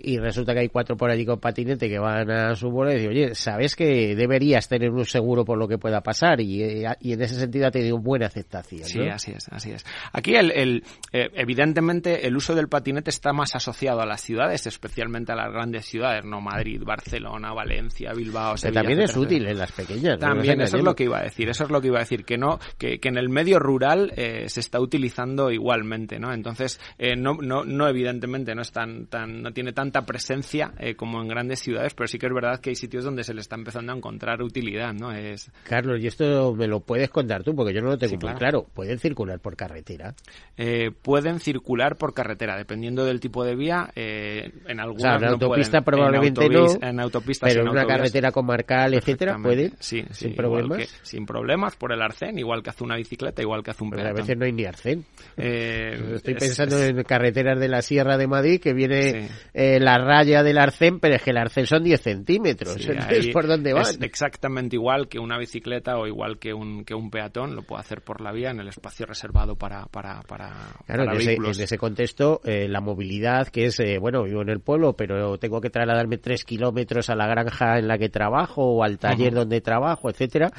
y resulta que hay cuatro por allí con patinete que van a su bola y dicen, oye, sabes que deberías tener un seguro por lo que pueda pasar y, eh, y en ese sentido ha tenido buena aceptación. Sí, así es, así es. Aquí, el, el, eh, evidentemente, el uso del patinete está más asociado a las ciudades, especialmente a las grandes ciudades, ¿no? Madrid, Barcelona, Valencia, Bilbao, Sevilla, también es útil en las pequeñas. También, eso es lo que iba a decir, eso es lo que iba a decir, que no, que, que en el medio rural eh, se está utilizando igualmente, ¿no? Entonces, eh, no, no, no evidentemente no es tan, tan, no tiene tanta presencia eh, como en grandes ciudades, pero sí que es verdad que hay sitios donde se le está empezando a encontrar utilidad, ¿no? Es, Carlos, y esto me lo puedes contar tú, porque yo no lo tengo Sí, muy claro. claro. ¿Pueden circular por carretera? eh, pueden circular por carretera, dependiendo del tipo de vía, eh, en O algunas sea, en no autopista pueden. probablemente en no, en autopistas pero en una carretera comarcal, etcétera, pueden, Sí, sí, sin problemas. que- sin problemas por el arcén, igual que hace una bicicleta, igual que hace un Pero a veces no hay ni arcén. Estoy es- pensando es- en carreteras de la Sierra de Madrid que viene Sí. eh, la raya del arcén, pero es que el arcén son 10 centímetros. Sí, Entonces, ¿por dónde van? Es exactamente igual que una bicicleta o igual que un, que un peatón, lo puede hacer por la vía en el espacio reservado para, para, para, Claro, para en ese, vehículos. en ese contexto, eh, la movilidad, que es, eh, bueno, vivo en el pueblo, pero tengo que trasladarme tres kilómetros a la granja en la que trabajo o al taller donde trabajo, etcétera.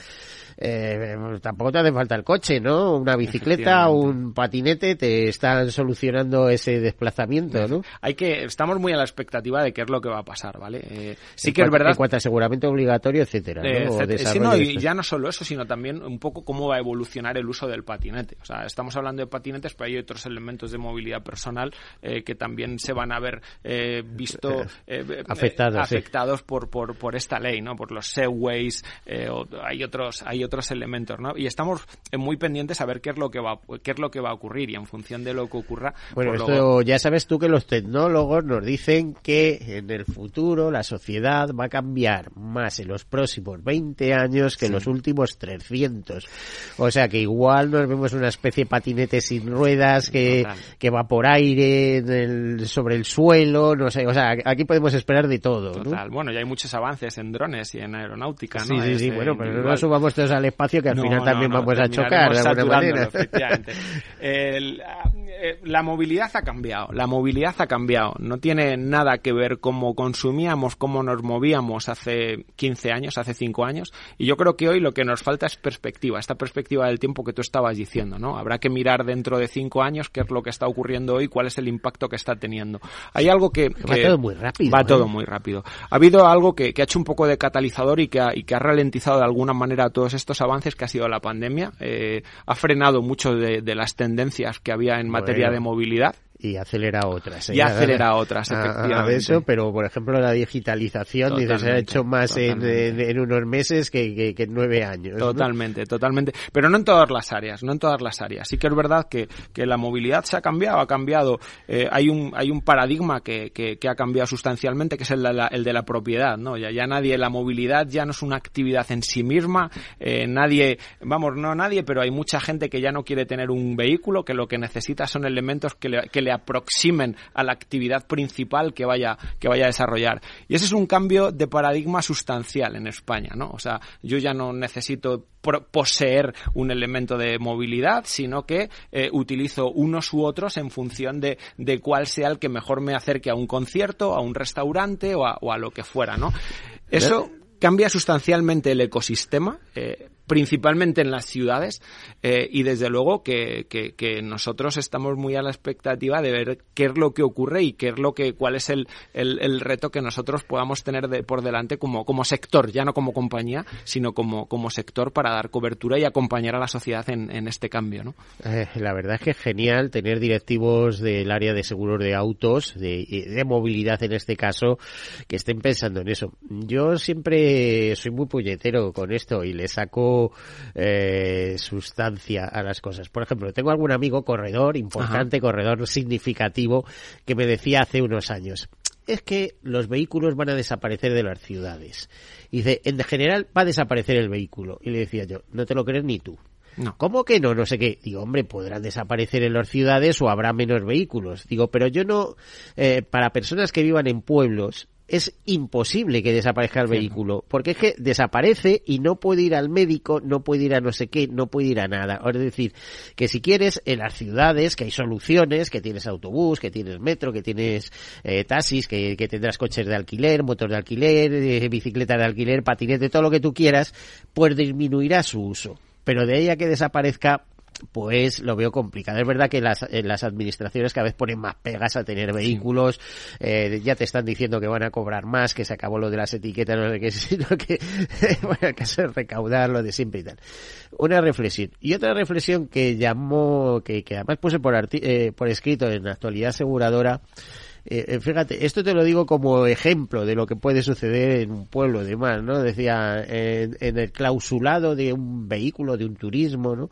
Eh, tampoco te hace falta el coche, ¿no? Una bicicleta un patinete te están solucionando ese desplazamiento, ¿no? Hay que, estamos muy a la expectativa de qué es lo que va a pasar, ¿vale? Eh, sí En que es verdad En cuanto a aseguramiento obligatorio, etcétera, Eh, ¿no? O etcétera. Sí, no, y ya no solo eso, sino también un poco cómo va a evolucionar el uso del patinete. O sea, estamos hablando de patinetes, pero hay otros elementos de movilidad personal eh, que también se van a ver eh, visto eh, eh, Afectados, sí. afectados por, por, por esta ley, ¿no? Por los segways, eh, o- hay otros hay otros elementos, ¿no? Y estamos eh, muy pendientes a ver qué es lo que va qué es lo que va a ocurrir y en función de lo que ocurra. Bueno, esto luego- ya sabes tú que los tecnólogos nos dicen que en el futuro la sociedad va a cambiar más en los próximos 20 años que en los últimos 300. O sea que igual nos vemos una especie de patinete sin ruedas que, Total. que va por aire en el- sobre el suelo, no sé, o sea, aquí podemos esperar de todo, ¿no? Total. Bueno, ya hay muchos avances en drones y en aeronáutica, ¿no? sí, sí, Es, eh, bueno, pero no subamos todos al espacio que al No, final no, también no, vamos a chocar de alguna manera. El, eh, la movilidad ha cambiado, la movilidad ha cambiado. No tiene nada que ver cómo consumíamos, cómo nos movíamos hace 15 años, hace 5 años. Y yo creo que hoy lo que nos falta es perspectiva, esta perspectiva del tiempo que tú estabas diciendo, ¿no? Habrá que mirar dentro de 5 años qué es lo que está ocurriendo hoy, cuál es el impacto que está teniendo. Hay algo que... Va que- todo muy rápido. Va ¿eh? todo muy rápido. Ha habido algo que, que ha hecho un poco de catalizador y que, ha, y que ha ralentizado de alguna manera todos estos avances que ha sido la pandemia. Eh, ha frenado mucho de, de las tendencias que había en materia de movilidad. Y acelera otras. ¿eh? Y acelera otras, A- a- a efectivamente. eso, pero por ejemplo la digitalización dice, se ha hecho más en, en- en unos meses que, que- que en nueve años. ¿no? Totalmente, totalmente. Pero no en todas las áreas, no en todas las áreas. Sí que es verdad que, que la movilidad se ha cambiado, ha cambiado. eh, hay, un, hay un paradigma que, que, que ha cambiado sustancialmente, que es el de la, el de la propiedad. ¿no? Ya, ya nadie, la movilidad ya no es una actividad en sí misma. eh, nadie, vamos, no nadie, pero hay mucha gente que ya no quiere tener un vehículo, que lo que necesita son elementos que le, que le aproximen a la actividad principal que vaya, que vaya a desarrollar. Y ese es un cambio de paradigma sustancial en España, ¿no? O sea, yo ya no necesito poseer un elemento de movilidad, sino que eh, utilizo unos u otros en función de, de cuál sea el que mejor me acerque a un concierto, a un restaurante o a, o a lo que fuera, ¿no? Eso cambia sustancialmente el ecosistema, eh, principalmente en las ciudades eh, y desde luego que, que, nosotros estamos muy a la expectativa de ver qué es lo que ocurre y qué es lo que cuál es el, el, reto que nosotros podamos tener de, por delante como, como sector, ya no como compañía, sino como, como sector para dar cobertura y acompañar a la sociedad en, en este cambio. ¿no? Eh, la verdad es que es genial tener directivos del área de seguros de autos, de, de movilidad en este caso, que estén pensando en eso. Yo siempre soy muy puñetero con esto y le saco eh, sustancia a las cosas. Por ejemplo, tengo algún amigo corredor, importante, corredor significativo, que me decía hace unos años, es que los vehículos van a desaparecer de las ciudades. Y dice, en general va a desaparecer el vehículo. Y le decía yo, no te lo crees ni tú. No. ¿Cómo que no? No sé qué. Digo, hombre, podrán desaparecer en las ciudades o habrá menos vehículos. Digo, pero yo no, eh, para personas que vivan en pueblos, es imposible que desaparezca el vehículo, porque es que desaparece y no puede ir al médico, no puede ir a no sé qué, no puede ir a nada. Es decir, que si quieres, en las ciudades, que hay soluciones, que tienes autobús, que tienes metro, que tienes eh, taxis, que, tendrás coches de alquiler, motor de alquiler, eh, bicicleta de alquiler, patinete, todo lo que tú quieras, pues disminuirá su uso. Pero de ahí a que desaparezca, pues lo veo complicado. Es verdad que las, las administraciones cada vez ponen más pegas a tener vehículos, eh, ya te están diciendo que van a cobrar más, que se acabó lo de las etiquetas, no sé qué, sino que, [LAUGHS] bueno, que se recaudar lo de siempre y tal. Una reflexión. Y otra reflexión que llamó, que, que además puse por, eh, por escrito en Actualidad Aseguradora, eh, eh, fíjate, esto te lo digo como ejemplo de lo que puede suceder en un pueblo demás, ¿no? Decía, en, en el clausulado de un vehículo, de un turismo, ¿no?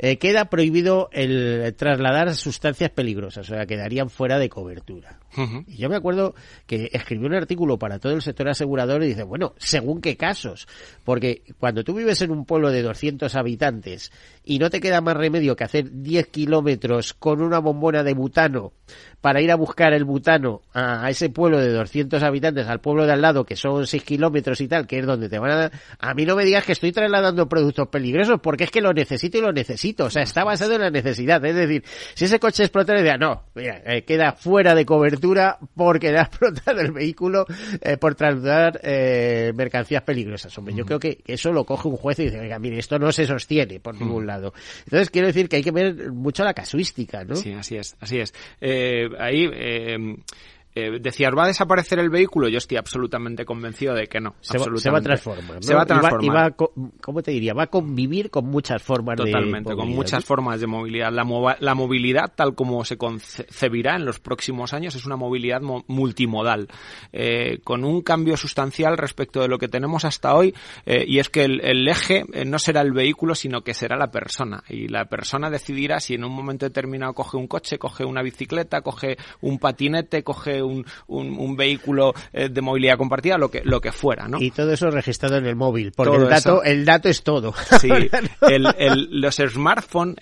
Eh, queda prohibido el trasladar sustancias peligrosas, o sea, quedarían fuera de cobertura. Yo me acuerdo que escribió un artículo para todo el sector asegurador y dice, bueno, según qué casos, porque cuando tú vives en un pueblo de 200 habitantes y no te queda más remedio que hacer 10 kilómetros con una bombona de butano para ir a buscar el butano a, ese pueblo de 200 habitantes, al pueblo de al lado, que son 6 kilómetros y tal, que es donde te van a dar, a mí no me digas que estoy trasladando productos peligrosos, porque es que lo necesito y lo necesito, o sea, está basado en la necesidad, es decir, si ese coche explota, no, mira, eh, queda fuera de cobertura porque le ha [LAUGHS] explotado el vehículo eh, por trasladar eh, mercancías peligrosas. Hombre, yo creo que eso lo coge un juez y dice, oiga, mire, esto no se sostiene por ningún lado. Entonces, quiero decir que hay que ver mucho la casuística, ¿no? Sí, así es, así es. Eh, ahí eh, decías, ¿va a desaparecer el vehículo? Yo estoy absolutamente convencido de que no. Se, va, a transformar. Se va a transformar. ¿Cómo te diría? Va a convivir con muchas formas Totalmente, con muchas formas de movilidad. La, la, movilidad, tal como se concebirá en los próximos años, es una movilidad multimodal, eh, con un cambio sustancial respecto de lo que tenemos hasta hoy, eh, y es que el, el eje eh, no será el vehículo, sino que será la persona. Y la persona decidirá si en un momento determinado coge un coche, coge una bicicleta, coge un patinete, coge un, un, vehículo eh, de movilidad compartida, lo que, lo que fuera, ¿no? Y todo eso registrado en el móvil, porque el dato, el dato es todo. Sí, [LAUGHS] el, los smartphones,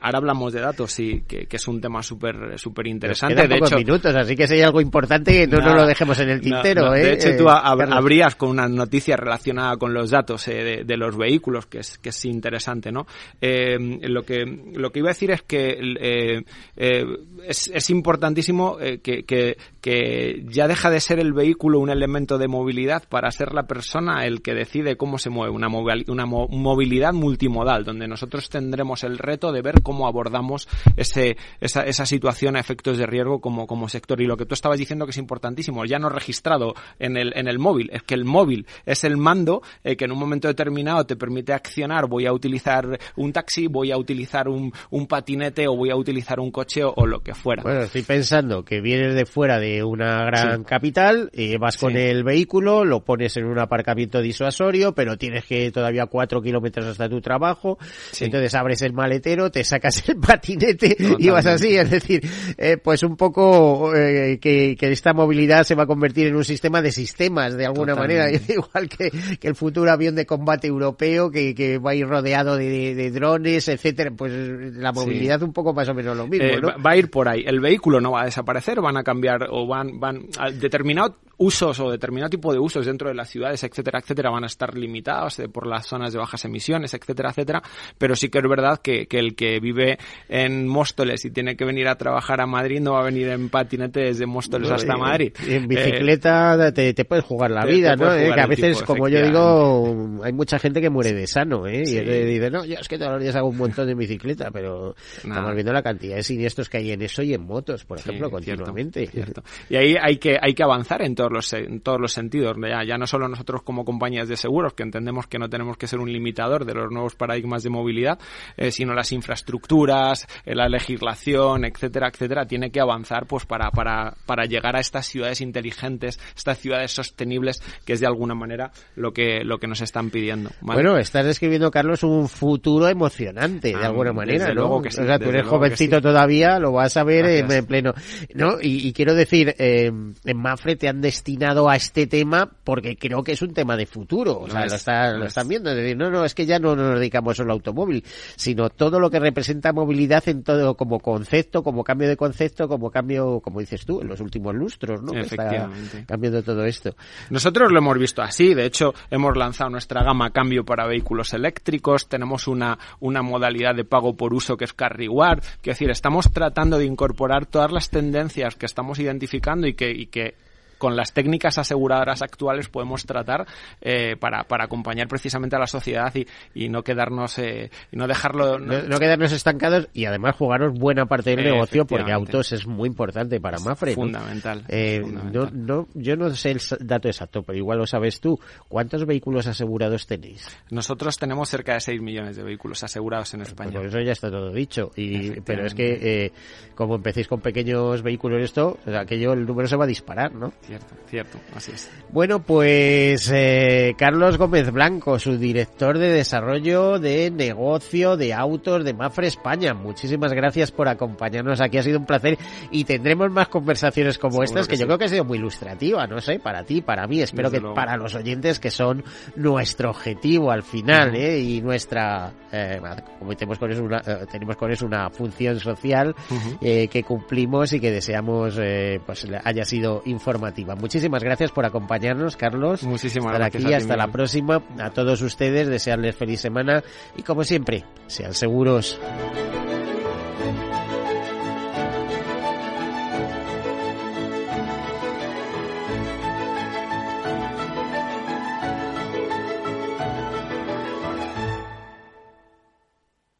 ahora hablamos de datos, y que, es un tema súper súper interesante. de hecho, minutos, así que si hay algo importante, no, no, lo dejemos en el tintero. ¿eh? De hecho, tú eh, habrías con una noticia relacionada con los datos eh, de, los vehículos, que es, que es interesante, ¿no? lo, que, lo que iba a decir es que es, es importantísimo que, que, que ya deja de ser el vehículo un elemento de movilidad para ser la persona el que decide cómo se mueve, una, una movilidad multimodal, donde nosotros tendremos el reto de ver cómo abordamos ese, esa, esa situación a efectos de riesgo como, como sector. Y lo que tú estabas diciendo que es importantísimo, ya no registrado en el, en el móvil, es que el móvil es el mando eh, que en un momento determinado te permite accionar, voy a utilizar un taxi, voy a utilizar un, un patinete o voy a utilizar un coche o, o lo que fuera. Bueno, estoy pensando que vienes de fuera de una gran capital, y vas con el vehículo, lo pones en un aparcamiento disuasorio, pero tienes que todavía cuatro kilómetros hasta tu trabajo, entonces abres el maletero, te sacas el [LAUGHS] patinete y vas así, es decir, eh, pues un poco eh, que, esta movilidad se va a convertir en un sistema de sistemas de alguna manera, [LAUGHS] igual que, el futuro avión de combate europeo que, va a ir rodeado de, drones, etcétera, pues la movilidad un poco más o menos lo mismo, eh, Va a ir por ahí, el vehículo no va a desaparecer, van a cambiar o van, van determinado usos o determinado tipo de usos dentro de las ciudades, etcétera, etcétera, van a estar limitados eh, por las zonas de bajas emisiones, etcétera, etcétera, pero sí que es verdad que, que, el que vive en Móstoles y tiene que venir a trabajar a Madrid no va a venir en patinete desde Móstoles hasta Madrid. En bicicleta te, te, puedes jugar la vida, ¿no? que a veces, como yo digo, hay mucha gente que muere de sano, ¿eh? Y dice, no, yo es que todos los días hago un montón de bicicleta, pero estamos viendo la cantidad de siniestros que hay en eso y en motos, por ejemplo, continuamente. Cierto, Y ahí hay que, hay que avanzar en todos los, en todos los sentidos. Ya, ya no solo nosotros como compañías de seguros, que entendemos que no tenemos que ser un limitador de los nuevos paradigmas de movilidad, eh, sino las infraestructuras, eh, la legislación, etcétera, etcétera, tiene que avanzar pues para, para, para llegar a estas ciudades inteligentes, estas ciudades sostenibles, que es de alguna manera lo que, lo que nos están pidiendo. Bueno, estás describiendo, Carlos, un futuro emocionante, de ah, alguna manera, ¿no? o sea, tú eres jovencito todavía, lo vas a ver en, pleno. ¿no? Y, quiero decir, eh, en Mafre te han destinado a este tema porque creo que es un tema de futuro. O sea, lo, están viendo. Es decir, no, no, es que ya no nos dedicamos solo al automóvil, sino todo lo que representa movilidad en todo, como concepto, como cambio de concepto, como cambio, como dices tú, en los últimos lustros, ¿no? Efectivamente. Está cambiando todo esto. Nosotros lo hemos visto así. De hecho, hemos lanzado nuestra gama cambio para vehículos eléctricos. Tenemos una, una modalidad de pago por uso que es Car Reward. Es decir, estamos tratando de incorporar todas las tendencias que estamos identificando y que, y que con las técnicas aseguradoras actuales podemos tratar eh, para, para acompañar precisamente a la sociedad y, y no quedarnos eh, y no dejarlo no, quedarnos estancados y además jugaros buena parte del negocio porque autos es muy importante para Mafre fundamental, eh, No, no, yo no sé el dato exacto pero igual lo sabes tú. ¿cuántos vehículos asegurados tenéis? nosotros tenemos cerca de 6 millones de vehículos asegurados en España. pues eso ya está todo dicho. Y pero es que como empecéis con pequeños vehículos esto aquello el número se va a disparar ¿no? Cierto, cierto, así es. Bueno, pues eh, Carlos Gómez Blanco, su director de desarrollo de negocio de autos de Mafre España. Muchísimas gracias por acompañarnos aquí, ha sido un placer y tendremos más conversaciones como estas que, yo creo que ha sido muy ilustrativa, no sé, para ti, para mí, espero que para los oyentes que son nuestro objetivo al final, ¿eh? Y nuestra, eh, como tenemos con eso una, eh, tenemos con eso una función social eh, que cumplimos y que deseamos pues haya sido informativa Muchísimas gracias por acompañarnos, Carlos. Muchísimas gracias. Aquí, hasta la próxima. A todos ustedes, desearles feliz semana y como siempre, sean seguros.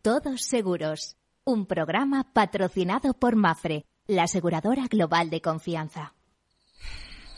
Todos seguros. Un programa patrocinado por Mafre, la aseguradora global de confianza.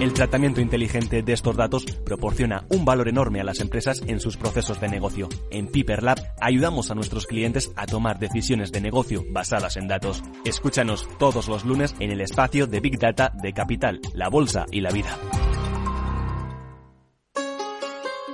El tratamiento inteligente de estos datos proporciona un valor enorme a las empresas en sus procesos de negocio. En Piper Lab ayudamos a nuestros clientes a tomar decisiones de negocio basadas en datos. Escúchanos todos los lunes en el espacio de Big Data de Capital, la Bolsa y la Vida.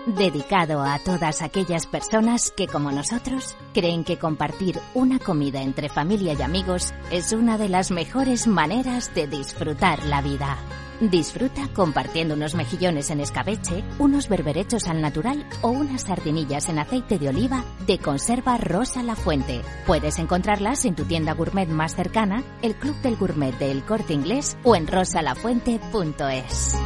Dedicado a todas aquellas personas que, como nosotros, creen que compartir una comida entre familia y amigos es una de las mejores maneras de disfrutar la vida. Disfruta compartiendo unos mejillones en escabeche, unos berberechos al natural o unas sardinillas en aceite de oliva de conserva Rosa La Fuente. Puedes encontrarlas en tu tienda gourmet más cercana, el Club del Gourmet del Corte Inglés o en rosalafuente.es.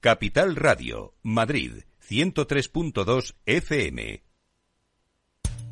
Capital Radio, Madrid, 103.2 FM.